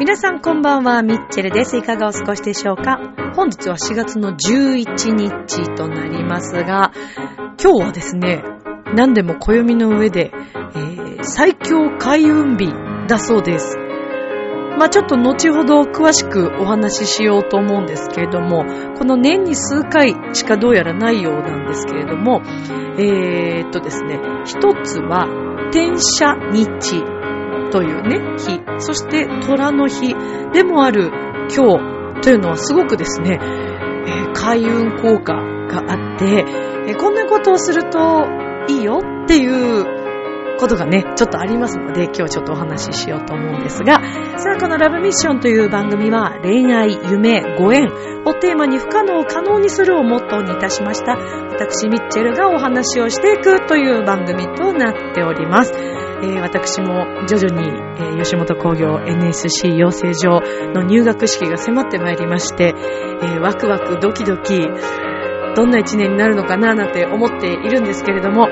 皆さんこんばんは、ミッチェルです。いかがお過ごしでしょうか？本日は4月の11日となりますが、今日はですね、何でも暦の上で、えー、最強開運日だそうです。まあちょっと後ほど詳しくお話ししようと思うんですけれども、この年に数回しかどうやらないようなんですけれども、えー、っとですね、一つは、天赦日というね、日、そして虎の日でもある今日というのはすごくですね、えー、開運効果があって、えー、こんなことをするといいよっていうことがね、ちょっとありますので、今日ちょっとお話ししようと思うんですが、さあ、このラブミッションという番組は、恋愛、夢、ご縁をテーマに不可能を可能にするをモットーにいたしました。私、ミッチェルがお話をしていくという番組となっております。えー、私も徐々に、えー、吉本工業 NSC 養成所の入学式が迫ってまいりまして、えー、ワクワクドキドキ、どんな一年になるのかななんて思っているんですけれども、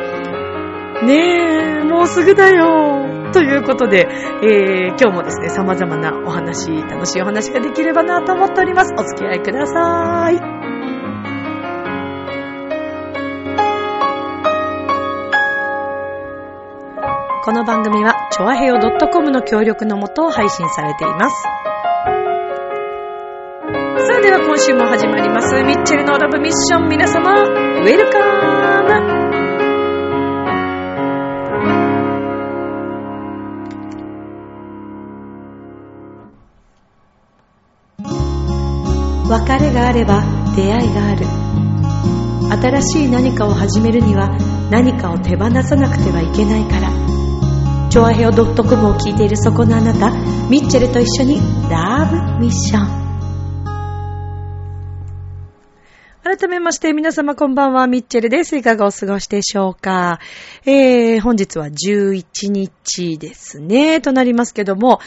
ねえ、もうすぐだよ。ということで、えー、今日もですね、様々なお話、楽しいお話ができればなと思っております。お付き合いください。この番組は、ちょわへよ .com の協力のもと配信されています。今週も始まります。ミッチェルのラブミッション。皆様、ウェルカム。別れがあれば出会いがある。新しい何かを始めるには何かを手放さなくてはいけないから。チョアヘオ .com を聞いているそこのあなたミッチェルと一緒にラブミッション。まして皆様こんばんは、ミッチェルです。いかがお過ごしでしょうかえー、本日は11日ですね、となりますけども、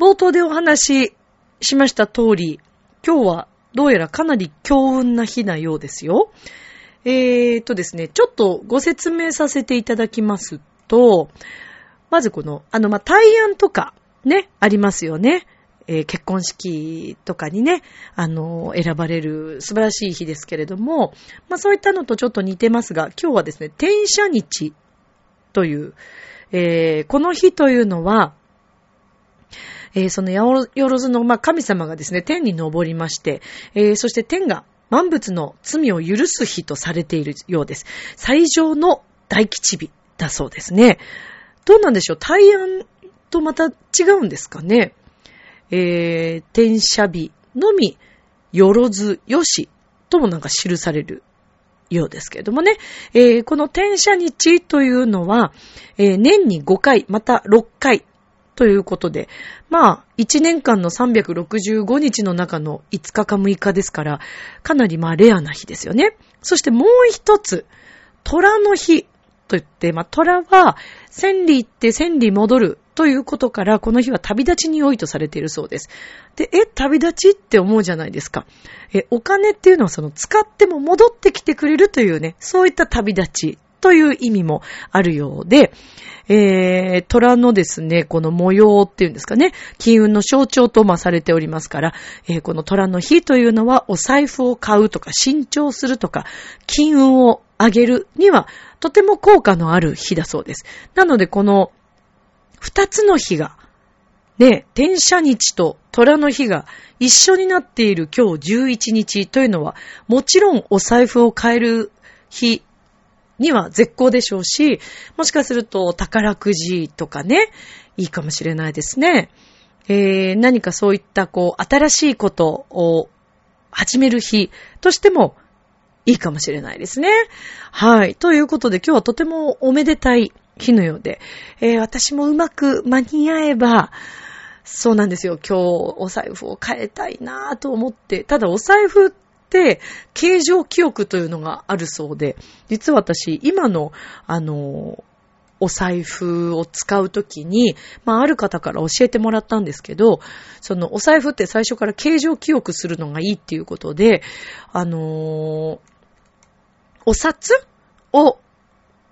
冒頭でお話ししました通り、今日はどうやらかなり強運な日なようですよ。えーとですね、ちょっとご説明させていただきますと、まずこの、あの、ま、対案とか、ね、ありますよね。えー、結婚式とかにね、あの、選ばれる素晴らしい日ですけれども、まあそういったのとちょっと似てますが、今日はですね、天赦日という、えー、この日というのは、えー、そのよろずの、まあ、神様がですね、天に昇りまして、えー、そして天が万物の罪を許す日とされているようです。最上の大吉日だそうですね。どうなんでしょう？大安とまた違うんですかね？えー、天赦日のみ、よろずよしともなんか記されるようですけれどもね。えー、この天赦日というのは、えー、年に5回、また6回ということで、まあ、1年間の365日の中の5日か6日ですから、かなりまあレアな日ですよね。そしてもう一つ、虎の日と言って、まあ虎は千里行って千里戻るということから、この日は旅立ちに良いとされているそうです。で、え、旅立ちって思うじゃないですか。え、お金っていうのはその使っても戻ってきてくれるというね、そういった旅立ちという意味もあるようで、えー、虎のですね、この模様っていうんですかね、金運の象徴とまされておりますから、えー、この虎の日というのは、お財布を買うとか、新調するとか、金運を上げるには、とても効果のある日だそうです。なので、この、二つの日が、ね、天赦日と虎の日が一緒になっている今日11日というのは、もちろんお財布を買える日には絶好でしょうし、もしかすると宝くじとかね、いいかもしれないですね。えー、何かそういったこう、新しいことを始める日としてもいいかもしれないですね。はい。ということで今日はとてもおめでたい日のようで、えー、私もうまく間に合えば、そうなんですよ。今日お財布を変えたいなぁと思って、ただお財布って、形状記憶というのがあるそうで、実は私、今の、あの、お財布を使うときに、まあ、ある方から教えてもらったんですけど、そのお財布って最初から形状記憶するのがいいっていうことで、あの、お札を、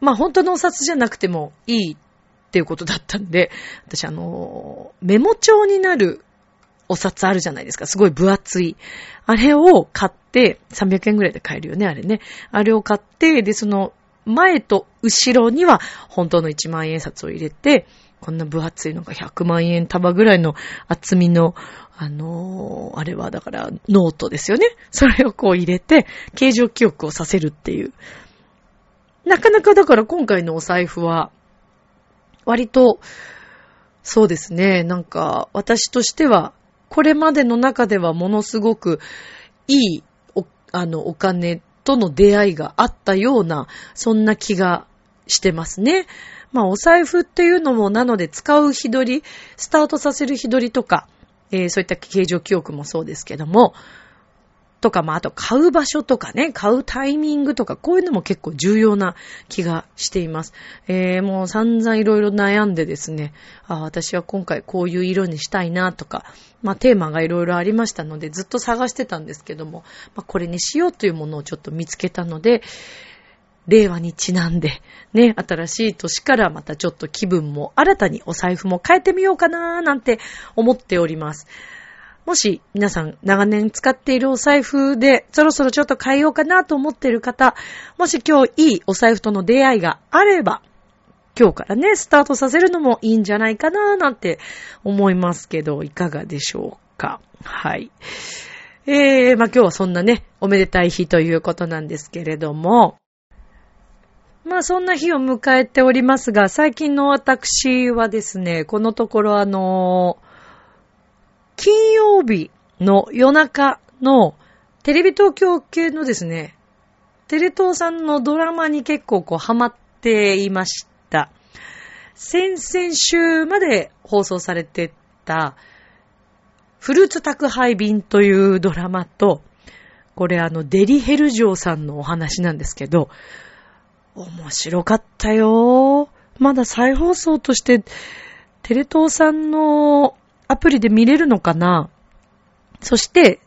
まあ、本当のお札じゃなくてもいいっていうことだったんで、私あの、メモ帳になるお札あるじゃないですか。すごい分厚い。あれを買って、300円ぐらいで買えるよね、あれね。あれを買って、で、その、前と後ろには本当の1万円札を入れて、こんな分厚いのが100万円束ぐらいの厚みの、あのー、あれはだからノートですよね。それをこう入れて、形状記憶をさせるっていう。なかなかだから今回のお財布は、割と、そうですね、なんか私としては、これまでの中ではものすごくいいお、あの、お金との出会いがあったような、そんな気がしてますね。まあ、お財布っていうのも、なので使う日取り、スタートさせる日取りとか、えー、そういった形状記憶もそうですけども、とか、まあ、あと買う場所とかね、買うタイミングとか、こういうのも結構重要な気がしています。えー、もう散々いろいろ悩んでですね、あ私は今回こういう色にしたいなとか、まあ、テーマがいろいろありましたので、ずっと探してたんですけども、まあ、これにしようというものをちょっと見つけたので、令和にちなんで、ね、新しい年からまたちょっと気分も新たにお財布も変えてみようかななんて思っております。もし皆さん長年使っているお財布でそろそろちょっと変えようかなと思っている方、もし今日いいお財布との出会いがあれば、今日からね、スタートさせるのもいいんじゃないかななんて思いますけど、いかがでしょうか。はい。えー、まあ今日はそんなね、おめでたい日ということなんですけれども、まあそんな日を迎えておりますが、最近の私はですね、このところあのー金曜日の夜中のテレビ東京系のですね、テレ東さんのドラマに結構こうハマっていました。先々週まで放送されてたフルーツ宅配便というドラマと、これあのデリヘルジョーさんのお話なんですけど、面白かったよ。まだ再放送としてテレ東さんのアプリで見れるのかな？そして、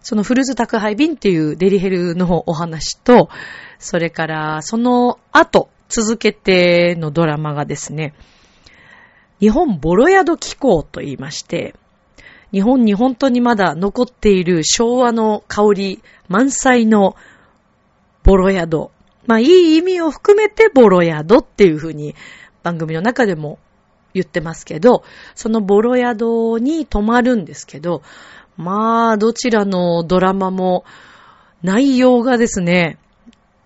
そのフルーツ宅配便っていうデリヘルのお話と、それからその後、続けてのドラマがですね、日本ボロ宿機構と言いまして、日本に本当にまだ残っている昭和の香り満載のボロ宿。まあいい意味を含めてボロ宿っていうふうに番組の中でも言ってますけど、そのボロ宿に泊まるんですけど、まあ、どちらのドラマも内容がですね、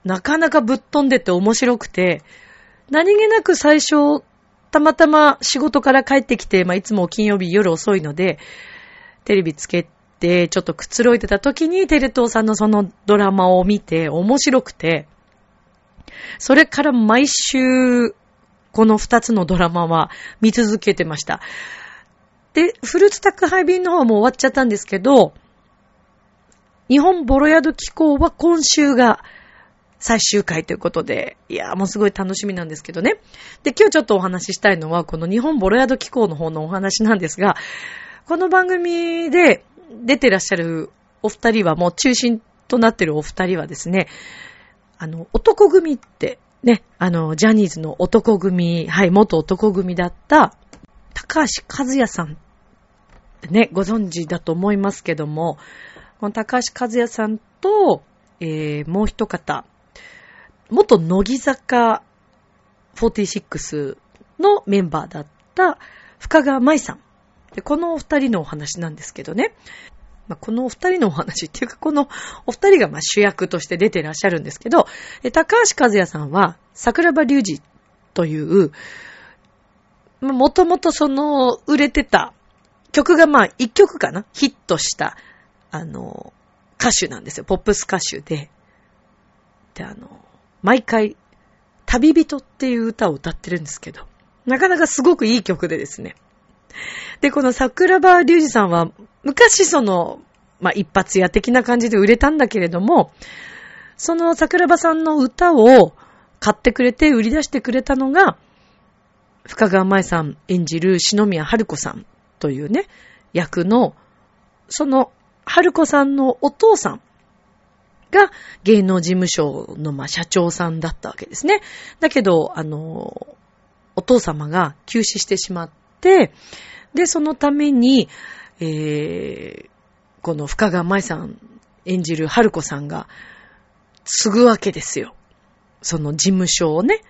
なかなかぶっ飛んでて面白くて、何気なく最初、たまたま仕事から帰ってきて、まあ、いつも金曜日夜遅いので、テレビつけて、ちょっとくつろいでた時にテレ東さんのそのドラマを見て面白くて、それから毎週この二つのドラマは見続けてました。で、フルーツ宅配便の方も終わっちゃったんですけど、日本ボロ宿機構は今週が最終回ということで、いやーもうすごい楽しみなんですけどね。で、今日ちょっとお話ししたいのは、この日本ボロ宿機構の方のお話なんですが、この番組で出てらっしゃるお二人は、もう中心となってるお二人はですね、あの、男組ってね、あの、ジャニーズの男組、はい、元男組だった、高橋和也さん、ね、ご存知だと思いますけども、この高橋和也さんと、えー、もう一方、元乃木坂46のメンバーだった深川舞さん。で、このお二人のお話なんですけどね。まあ、このお二人のお話っていうか、このお二人がま主役として出てらっしゃるんですけど、高橋和也さんは桜庭隆二という、もともとその売れてた曲がまあ一曲かなヒットした、あの、歌手なんですよ。ポップス歌手で。で、あの、毎回、旅人っていう歌を歌ってるんですけど、なかなかすごくいい曲でですね。で、この桜庭隆二さんは、昔その、まあ、一発屋的な感じで売れたんだけれども、その桜庭さんの歌を買ってくれて売り出してくれたのが、深川舞さん演じる篠宮春子さんというね、役の、その春子さんのお父さんが芸能事務所の、まあ、社長さんだったわけですね。だけど、あの、お父様が急死してしまって、で、そのために、えー、この深川舞さん演じる春子さんが継ぐわけですよ。その事務所をね。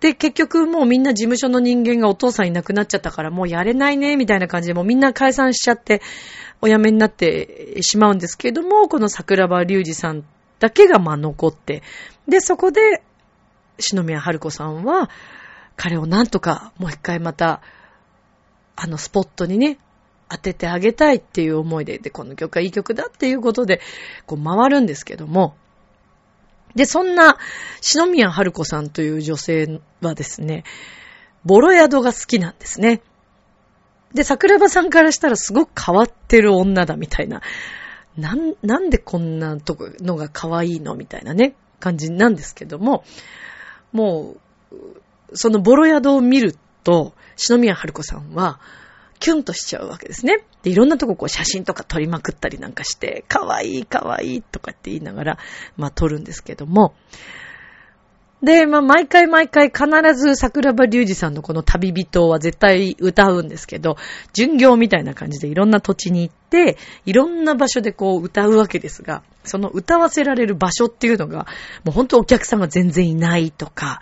で、結局もうみんな事務所の人間がお父さんいなくなっちゃったからもうやれないね、みたいな感じでもうみんな解散しちゃって、お辞めになってしまうんですけれども、この桜庭隆二さんだけがまあ残って、で、そこで、篠宮春子さんは、彼をなんとかもう一回また、あのスポットにね、当ててあげたいっていう思いで、で、この曲はいい曲だっていうことで、こう回るんですけども、で、そんな、篠宮春子さんという女性はですね、ボロ宿が好きなんですね。で、桜庭さんからしたらすごく変わってる女だみたいな。なん、なんでこんなとこのが可愛いのみたいなね、感じなんですけども、もう、そのボロ宿を見ると、篠宮春子さんは、キュンとしちゃうわけですね。で、いろんなとここう写真とか撮りまくったりなんかして、かわいいかわいいとかって言いながら、まあ撮るんですけども、で、まあ、毎回毎回必ず桜庭隆二さんのこの旅人は絶対歌うんですけど、巡業みたいな感じでいろんな土地に行って、いろんな場所でこう歌うわけですが、その歌わせられる場所っていうのが、もう本当お客さんが全然いないとか、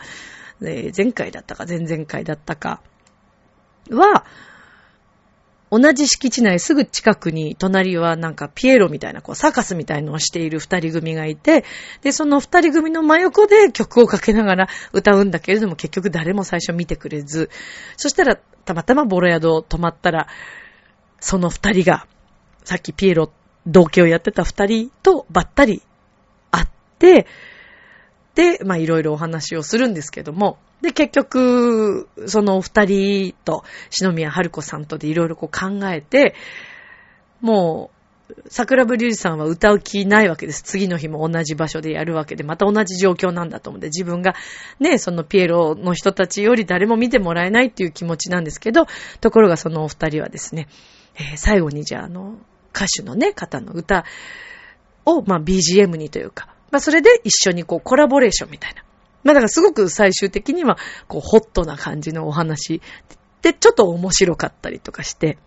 前回だったか前々回だったかは、同じ敷地内すぐ近くに隣はなんかピエロみたいなこうサーカスみたいのをしている二人組がいて、で、その二人組の真横で曲をかけながら歌うんだけれども結局誰も最初見てくれず、そしたらたまたまボロ宿泊まったら、その二人が、さっきピエロ同居をやってた二人とばったり会って、で、まあいろいろお話をするんですけども、で、結局、そのお二人と、篠宮春子さんとでいろいろこう考えて、もう、桜部隆二さんは歌う気ないわけです。次の日も同じ場所でやるわけで、また同じ状況なんだと思って、自分がね、そのピエロの人たちより誰も見てもらえないっていう気持ちなんですけど、ところがそのお二人はですね、えー、最後にじゃあ、あの、歌手のね、方の歌を、まあ BGM にというか、まあそれで一緒にこうコラボレーションみたいな。まあだからすごく最終的には、こう、ホットな感じのお話で、ちょっと面白かったりとかして、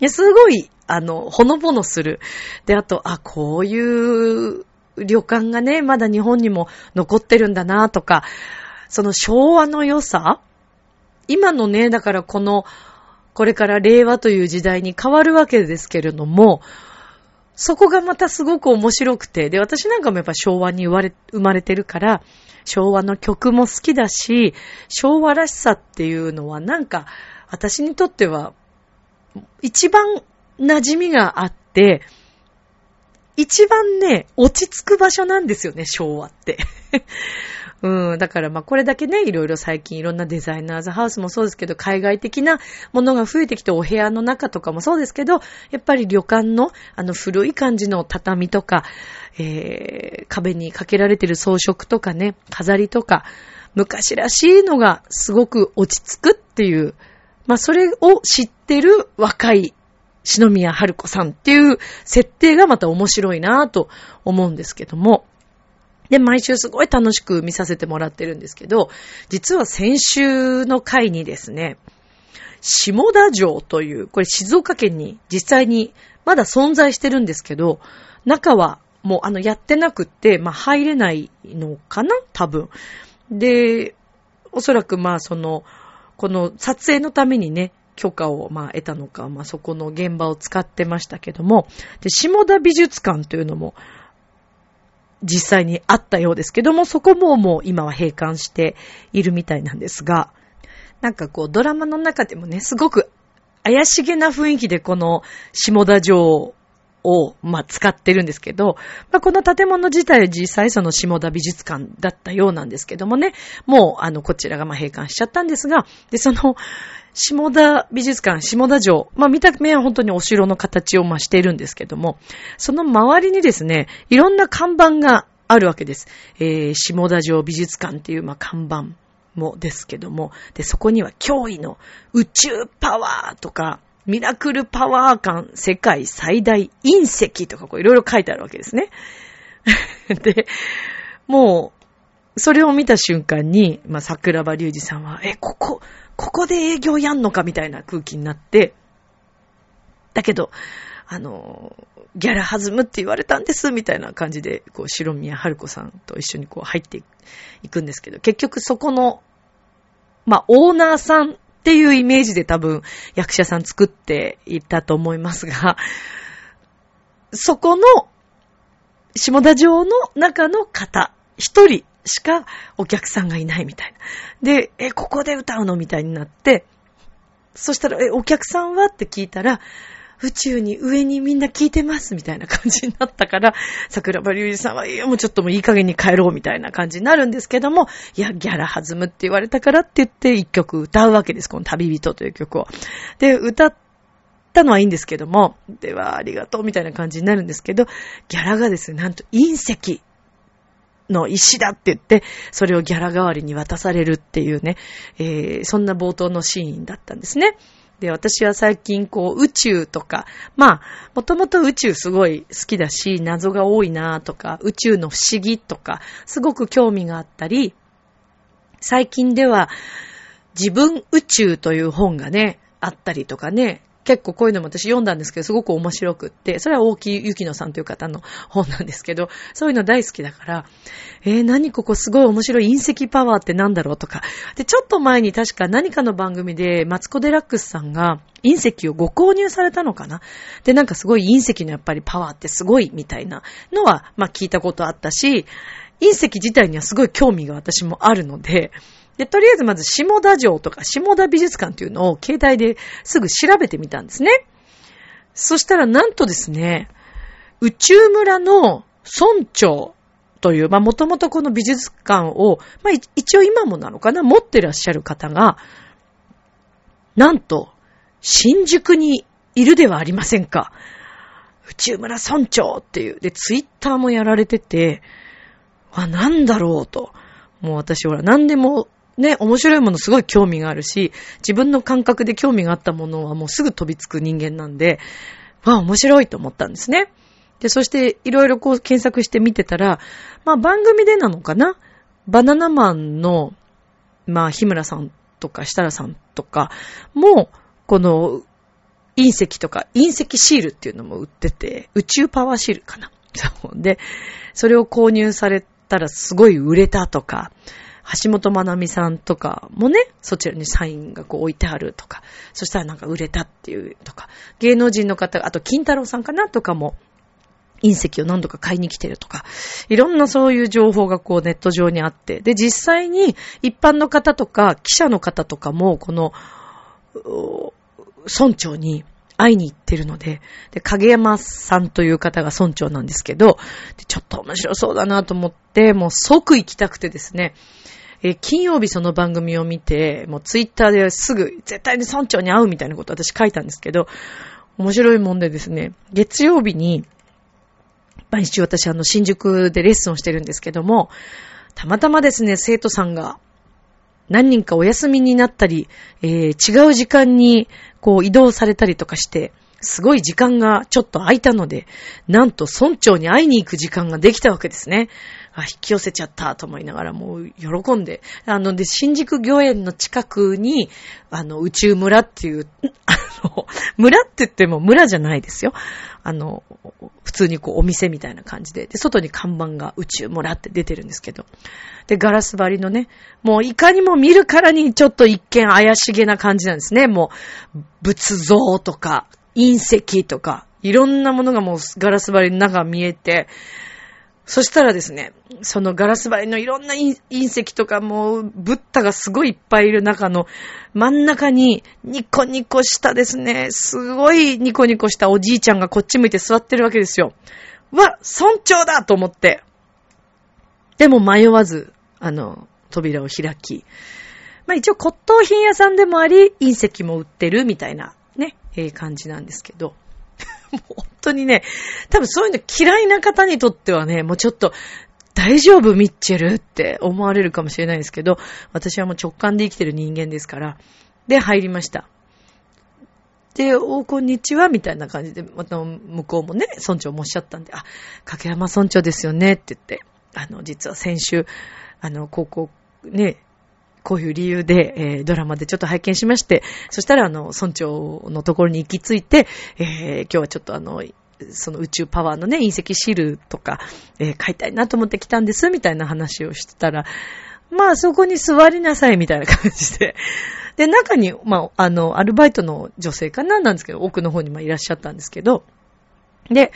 いやすごい、あの、ほのぼのする。で、あと、あ、こういう旅館がね、まだ日本にも残ってるんだなとか、その昭和の良さ今のね、だからこの、これから令和という時代に変わるわけですけれども、そこがまたすごく面白くて、で、私なんかもやっぱ昭和に生まれ、生まれてるから、昭和の曲も好きだし、昭和らしさっていうのはなんか、私にとっては、一番馴染みがあって、一番ね、落ち着く場所なんですよね、昭和って。うん、だからまあこれだけね、いろいろ最近いろんなデザイナーズハウスもそうですけど、海外的なものが増えてきてお部屋の中とかもそうですけど、やっぱり旅館のあの古い感じの畳とか、えー、壁にかけられてる装飾とかね、飾りとか、昔らしいのがすごく落ち着くっていう、まあそれを知ってる若い篠宮春子さんっていう設定がまた面白いなぁと思うんですけども、で、毎週すごい楽しく見させてもらってるんですけど、実は先週の回にですね、下田城という、これ静岡県に実際にまだ存在してるんですけど、中はもうあのやってなくって、まあ入れないのかな？多分。で、おそらくまあその、この撮影のためにね、許可をまあ得たのか、まあそこの現場を使ってましたけども、で、下田美術館というのも実際にあったようですけども、そこももう今は閉館しているみたいなんですが、なんかこうドラマの中でもね、すごく怪しげな雰囲気でこの下田城を、まあ、使ってるんですけど、まあ、この建物自体は実際その下田美術館だったようなんですけどもね、もう、あの、こちらがまあ、閉館しちゃったんですが、で、その、下田美術館、下田城。まあ見た目は本当にお城の形をましているんですけども、その周りにですね、いろんな看板があるわけです。えー、下田城美術館っていう、まあ、看板。もですけども、で、そこには驚異の宇宙パワーとか、ミラクルパワー感、世界最大隕石とかこういろいろ書いてあるわけですね。で、もう、それを見た瞬間に、まあ、桜庭隆二さんは、え、ここ、ここで営業やんのかみたいな空気になって、だけど、あの、ギャラ弾むって言われたんです、みたいな感じで、こう、白宮春子さんと一緒にこう入っていくんですけど、結局そこの、まあ、オーナーさんっていうイメージで多分役者さん作っていたと思いますが、そこの下田城の中の方、一人しかお客さんがいないみたいな。で、え、ここで歌うのみたいになって、そしたら、え、お客さんはって聞いたら、宇宙に上にみんな聞いてますみたいな感じになったから、桜庭隆二さんは、いやもうちょっともういい加減に帰ろうみたいな感じになるんですけども、いや、ギャラ弾むって言われたからって言って一曲歌うわけです。この旅人という曲を。で、歌ったのはいいんですけども、ではありがとうみたいな感じになるんですけど、ギャラがですね、なんと隕石の石だって言って、それをギャラ代わりに渡されるっていうね、えー、そんな冒頭のシーンだったんですね。で、私は最近こう宇宙とか、まあ、もともと宇宙すごい好きだし、謎が多いなとか、宇宙の不思議とか、すごく興味があったり、最近では自分宇宙という本がね、あったりとかね、結構こういうのも私読んだんですけど、すごく面白くって、それは大木ゆきのさんという方の本なんですけど、そういうの大好きだから、えー、何ここすごい面白い隕石パワーってなんだろうとか。で、ちょっと前に確か何かの番組で、マツコデラックスさんが隕石をご購入されたのかなで、なんかすごい隕石のやっぱりパワーってすごいみたいなのは、まあ聞いたことあったし、隕石自体にはすごい興味が私もあるので、で、とりあえずまず下田城とか下田美術館っていうのを携帯ですぐ調べてみたんですね。そしたらなんとですね、宇宙村の村長という、まあもともとこの美術館を、まあ一応今もなのかな、持ってらっしゃる方が、なんと、新宿にいるではありませんか。宇宙村村長っていう。で、ツイッターもやられてて、あ、なんだろうと。もう私ほら、何でもね、面白いものすごい興味があるし、自分の感覚で興味があったものはもうすぐ飛びつく人間なんで、わあ、面白いと思ったんですね。で、そしていろいろこう検索して見てたら、まあ番組でなのかな？バナナマンの、まあ日村さんとか設楽さんとかも、この隕石とか隕石シールっていうのも売ってて、宇宙パワーシールかな？で、それを購入されたらすごい売れたとか、橋本まなみさんとかもね、そちらにサインがこう置いてあるとか、そしたらなんか売れたっていうとか、芸能人の方、あと金太郎さんかなとかも、隕石を何度か買いに来てるとか、いろんなそういう情報がこうネット上にあって、で、実際に一般の方とか記者の方とかも、この、村長に会いに行ってるので、で、影山さんという方が村長なんですけど、ちょっと面白そうだなと思って、もう即行きたくてですね、え、金曜日その番組を見て、もうツイッターですぐ、絶対に村長に会うみたいなこと私書いたんですけど、面白いもんでですね、月曜日に、毎日私あの新宿でレッスンをしてるんですけども、たまたまですね、生徒さんが何人かお休みになったり、えー、違う時間にこう移動されたりとかして、すごい時間がちょっと空いたので、なんと村長に会いに行く時間ができたわけですね。あ、引き寄せちゃったと思いながらもう喜んで。あの、で、新宿御苑の近くに、あの、宇宙村っていう、あの、村って言っても村じゃないですよ。あの、普通にこうお店みたいな感じで、で、外に看板が宇宙村って出てるんですけど。で、ガラス張りのね、もういかにも見るからにちょっと一見怪しげな感じなんですね。もう、仏像とか、隕石とか、いろんなものがもうガラス張りの中見えて、そしたらですね、そのガラス張りのいろんな隕石とかもう、ブッダがすごいいっぱいいる中の真ん中にニコニコしたですね、すごいニコニコしたおじいちゃんがこっち向いて座ってるわけですよ。わ、村長だと思って。でも迷わず、あの、扉を開き。まあ一応骨董品屋さんでもあり、隕石も売ってるみたいなね、ええ感じなんですけど。もう本当にね、多分そういうの嫌いな方にとってはね、もうちょっと、大丈夫ミッチェルって思われるかもしれないですけど、私はもう直感で生きてる人間ですから。で、入りました。で、お、こんにちは、みたいな感じで、また向こうもね、村長もおっしゃったんで、あ、掛山村長ですよね、って言って、あの、実は先週、あの、高校、ね、こういう理由で、えー、ドラマでちょっと拝見しまして、そしたら、あの、村長のところに行き着いて、えー、今日はちょっとあの、その宇宙パワーのね、隕石シールとか、えー、買いたいなと思って来たんです、みたいな話をしてたら、まあそこに座りなさい、みたいな感じで。で、中に、まあ、あの、アルバイトの女性かななんですけど、奥の方にまいらっしゃったんですけど、で、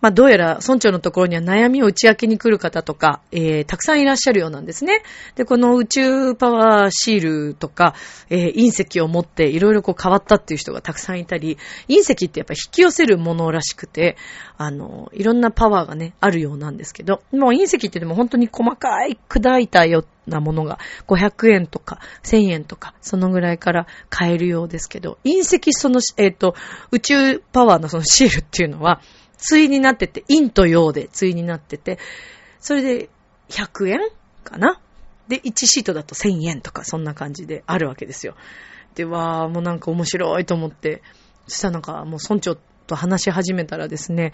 まあ、どうやら村長のところには悩みを打ち明けに来る方とか、えー、たくさんいらっしゃるようなんですね。で、この宇宙パワーシールとか、えー、隕石を持っていろいろこう変わったっていう人がたくさんいたり、隕石ってやっぱ引き寄せるものらしくて、あの、いろんなパワーがね、あるようなんですけど、もう隕石ってでも本当に細かい砕いたようなものが500円とか1000円とか、そのぐらいから買えるようですけど、隕石その、えっ、ー、と、宇宙パワーのそのシールっていうのは、対になってて、陰と陽で対になってて、それで100円かな？で、1シートだと1000円とか、そんな感じであるわけですよ。で、わー、もうなんか面白いと思って、そしたらなんかもう村長と話し始めたらですね、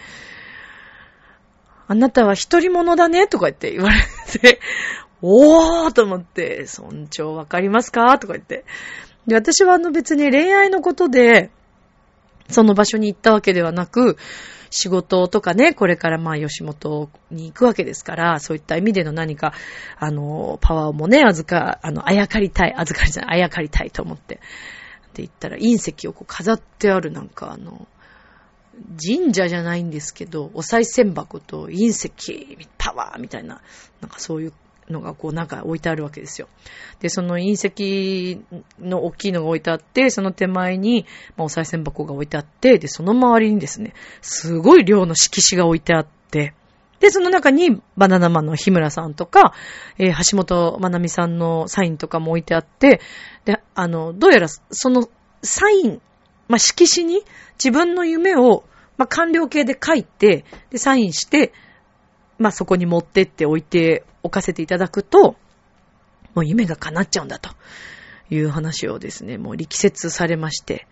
あなたは一人者だね？とか言って言われて、おーと思って、村長わかりますか？とか言って。で、私はあの別に恋愛のことで、その場所に行ったわけではなく、仕事とかね、これからまあ吉本に行くわけですから、そういった意味での何か、あの、パワーもね、預か、あの、あやかりたい、預かりじゃない、あやかりたいと思って。って言ったら、隕石をこう飾ってあるなんかあの、神社じゃないんですけど、お賽銭箱と隕石、パワーみたいな、なんかそういうのがこうなんか置いてあるわけですよ。で、その隕石の大きいのが置いてあって、その手前に、まあ、お賽銭箱が置いてあって、で、その周りにですね、すごい量の色紙が置いてあって、で、その中にバナナマンの日村さんとか、えー、橋本まなみさんのサインとかも置いてあって、で、あの、どうやらそのサイン、まあ、色紙に自分の夢を、まあ、完了形で書いて、で、サインして、まあ、そこに持ってって置いておかせていただくと、もう夢が叶っちゃうんだという話をですね、もう力説されまして。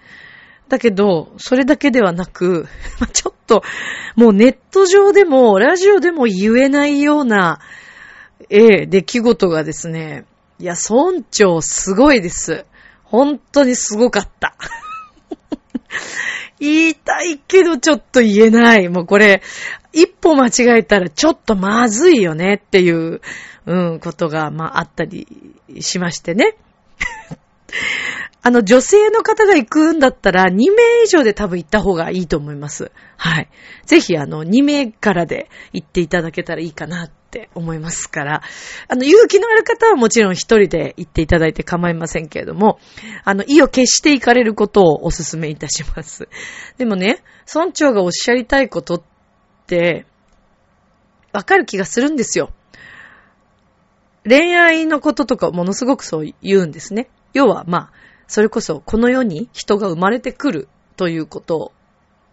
だけど、それだけではなく、ちょっと、もうネット上でも、ラジオでも言えないような、ええ、出来事がですね、いや、村長すごいです。本当にすごかった。言いたいけどちょっと言えない。もうこれ、一歩間違えたらちょっとまずいよねっていう、うん、ことが、まあ、あったりしましてね。あの、女性の方が行くんだったら、2名以上で多分行った方がいいと思います。はい。ぜひ、あの、2名からで行っていただけたらいいかなって思いますから、あの、勇気のある方はもちろん一人で行っていただいて構いませんけれども、あの、意を決して行かれることをお勧めいたします。でもね、村長がおっしゃりたいことって、わかる気がするんですよ。恋愛のこととかものすごくそう言うんですね。要は、まあ、それこそこの世に人が生まれてくるということ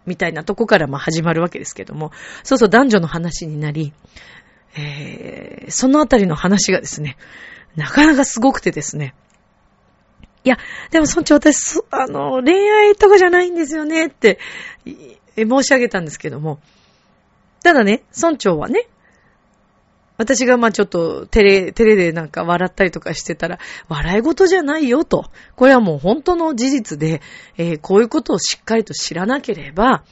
みたいなとこからまあ始まるわけですけども、そうそう男女の話になり、えー、そのあたりの話がですね、なかなかすごくてですね。いや、でも村長私、あの、恋愛とかじゃないんですよねって、申し上げたんですけども、ただね、村長はね、私がまあちょっとテレ、テレでなんか笑ったりとかしてたら、笑い事じゃないよと。これはもう本当の事実で、えー、こういうことをしっかりと知らなければ、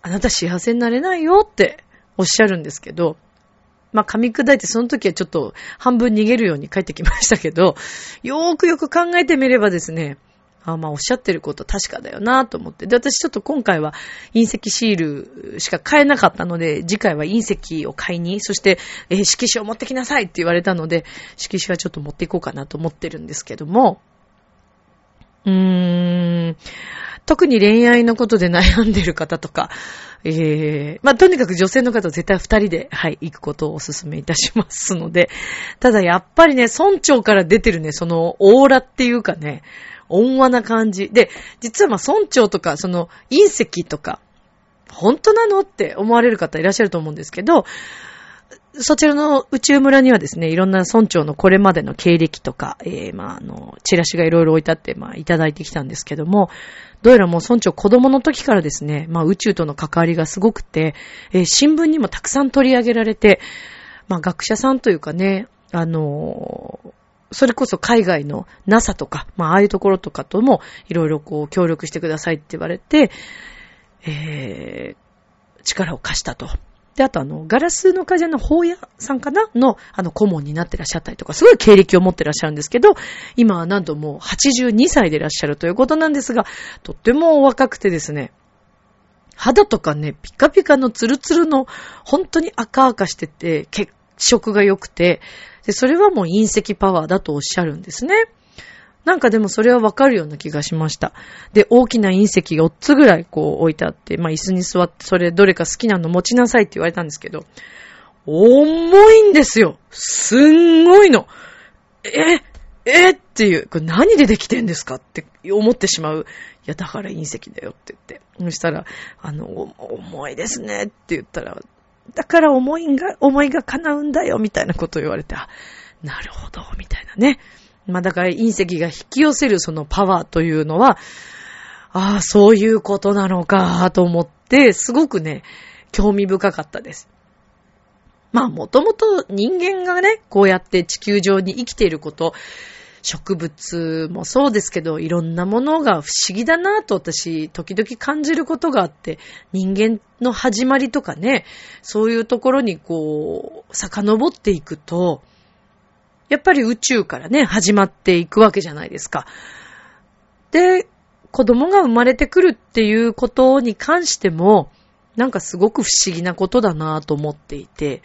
あなた幸せになれないよっておっしゃるんですけど、まあ噛み砕いてその時はちょっと半分逃げるように帰ってきましたけど、よーくよく考えてみればですね、あまあ、おっしゃってること確かだよなと思って。で、私ちょっと今回は隕石シールしか買えなかったので、次回は隕石を買いに、そして、えー、色紙を持ってきなさいって言われたので、色紙はちょっと持っていこうかなと思ってるんですけども、うーん、特に恋愛のことで悩んでる方とか、えー、まあ、とにかく女性の方は絶対二人で、はい、行くことをお勧めいたしますので、ただやっぱりね、村長から出てるね、そのオーラっていうかね、温和な感じ。で、実はまあ村長とか、その隕石とか、本当なのって思われる方いらっしゃると思うんですけど、そちらの宇宙村にはですね、いろんな村長のこれまでの経歴とか、えー、まあ、あの、チラシがいろいろ置いてあって、まあ、いただいてきたんですけども、どうやらもう村長子供の時からですね、まあ、宇宙との関わりがすごくて、えー、新聞にもたくさん取り上げられて、まあ、学者さんというかね、あのー、それこそ海外の NASA とか、まあ、ああいうところとかとも、いろいろこう、協力してくださいって言われて、えー、力を貸したと。で、あとあの、ガラスの会社の法屋さんかな？の、あの、顧問になってらっしゃったりとか、すごい経歴を持ってらっしゃるんですけど、今はなんともう82歳でいらっしゃるということなんですが、とっても若くてですね、肌とかね、ピカピカのツルツルの、本当に赤々してて、血色が良くて、で、それはもう隕石パワーだとおっしゃるんですね。なんかでもそれはわかるような気がしました。で、大きな隕石4つぐらいこう置いてあって、まあ椅子に座ってそれどれか好きなの持ちなさいって言われたんですけど、重いんですよ。すんごいの。え、えっていう、これ何でできてんですかって思ってしまう。いや、だから隕石だよって言って。そしたら、あの、重いですねって言ったら、だから思いが、思いが叶うんだよみたいなことを言われて、あ、なるほど、みたいなね。まあだから隕石が引き寄せるそのパワーというのは、ああ、そういうことなのか、と思って、すごくね、興味深かったです。まあもともと人間がね、こうやって地球上に生きていること、植物もそうですけど、いろんなものが不思議だなと私、時々感じることがあって、人間の始まりとかね、そういうところにこう、遡っていくと、やっぱり宇宙からね、始まっていくわけじゃないですか。で、子供が生まれてくるっていうことに関しても、なんかすごく不思議なことだなと思っていて、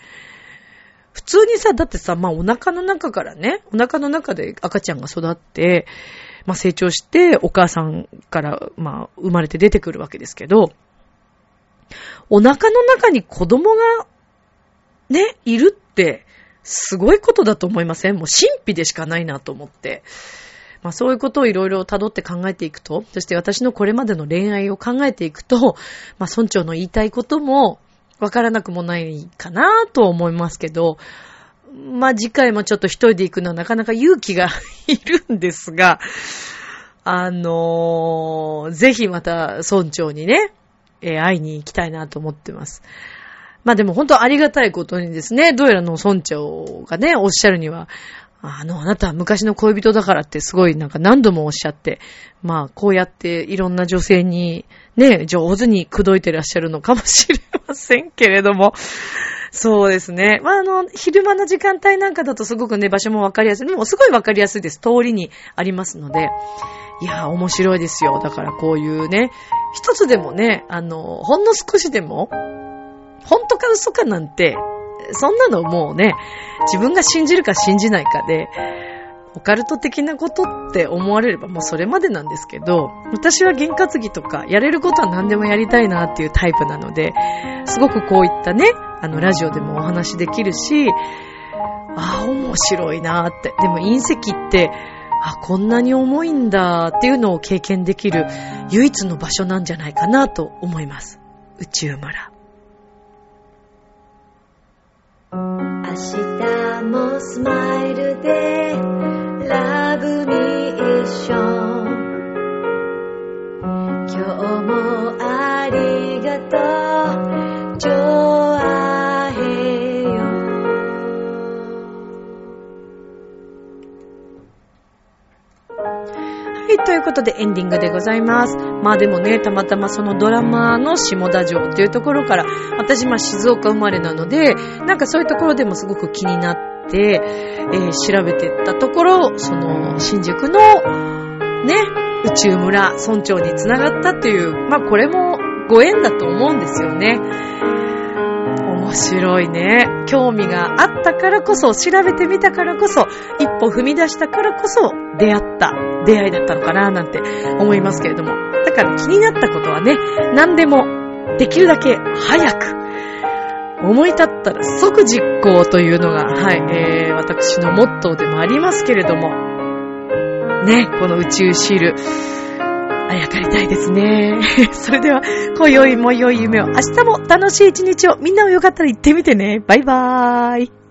普通にさ、だってさ、まあお腹の中からね、お腹の中で赤ちゃんが育って、まあ成長して、お母さんから、まあ生まれて出てくるわけですけど、お腹の中に子供が、ね、いるって、すごいことだと思いません？もう神秘でしかないなと思って。まあそういうことをいろいろ辿って考えていくと、そして私のこれまでの恋愛を考えていくと、まあ村長の言いたいこともわからなくもないかなと思いますけど、まあ次回もちょっと一人で行くのはなかなか勇気がいるんですが、あのー、ぜひまた村長にね、えー、会いに行きたいなと思ってます。まあでも本当ありがたいことにですね、どうやらの村長がね、おっしゃるには、あの、あなたは昔の恋人だからってすごいなんか何度もおっしゃって、まあこうやっていろんな女性にね、上手に口説いてらっしゃるのかもしれませんけれども、そうですね。まあ、あの、昼間の時間帯なんかだとすごくね、場所もわかりやすい。でもすごいわかりやすいです。通りにありますので。いや面白いですよ。だからこういうね、一つでもね、あの、ほんの少しでも、本当か嘘かなんて、そんなのもうね、自分が信じるか信じないかで、オカルト的なことって思われればもうそれまでなんですけど、私は験担ぎとかやれることは何でもやりたいなっていうタイプなので、すごくこういったね、あのラジオでもお話できるし、ああ、面白いなって。でも隕石って、あ、こんなに重いんだっていうのを経験できる唯一の場所なんじゃないかなと思います。宇宙村。明日もスマイルでラブミーション。今日もありがとう。いということでエンディングでございますまあでもねたまたまそのドラマの下田城っていうところから私まあ静岡生まれなのでなんかそういうところでもすごく気になって、えー、調べてったところ、その、新宿の、ね、宇宙村村長につながったっていう、まあこれもご縁だと思うんですよね。面白いね。興味があったからこそ、調べてみたからこそ、一歩踏み出したからこそ、出会った出会いだったのかななんて思いますけれども。だから気になったことはね、何でもできるだけ早く、思い立ったら即実行というのが、はい、えー、私のモットーでもありますけれども、ね、この宇宙シール、あやかりたいですね。それでは、今宵も良い夢を、明日も楽しい一日を、みんなもよかったら行ってみてね。バイバーイ。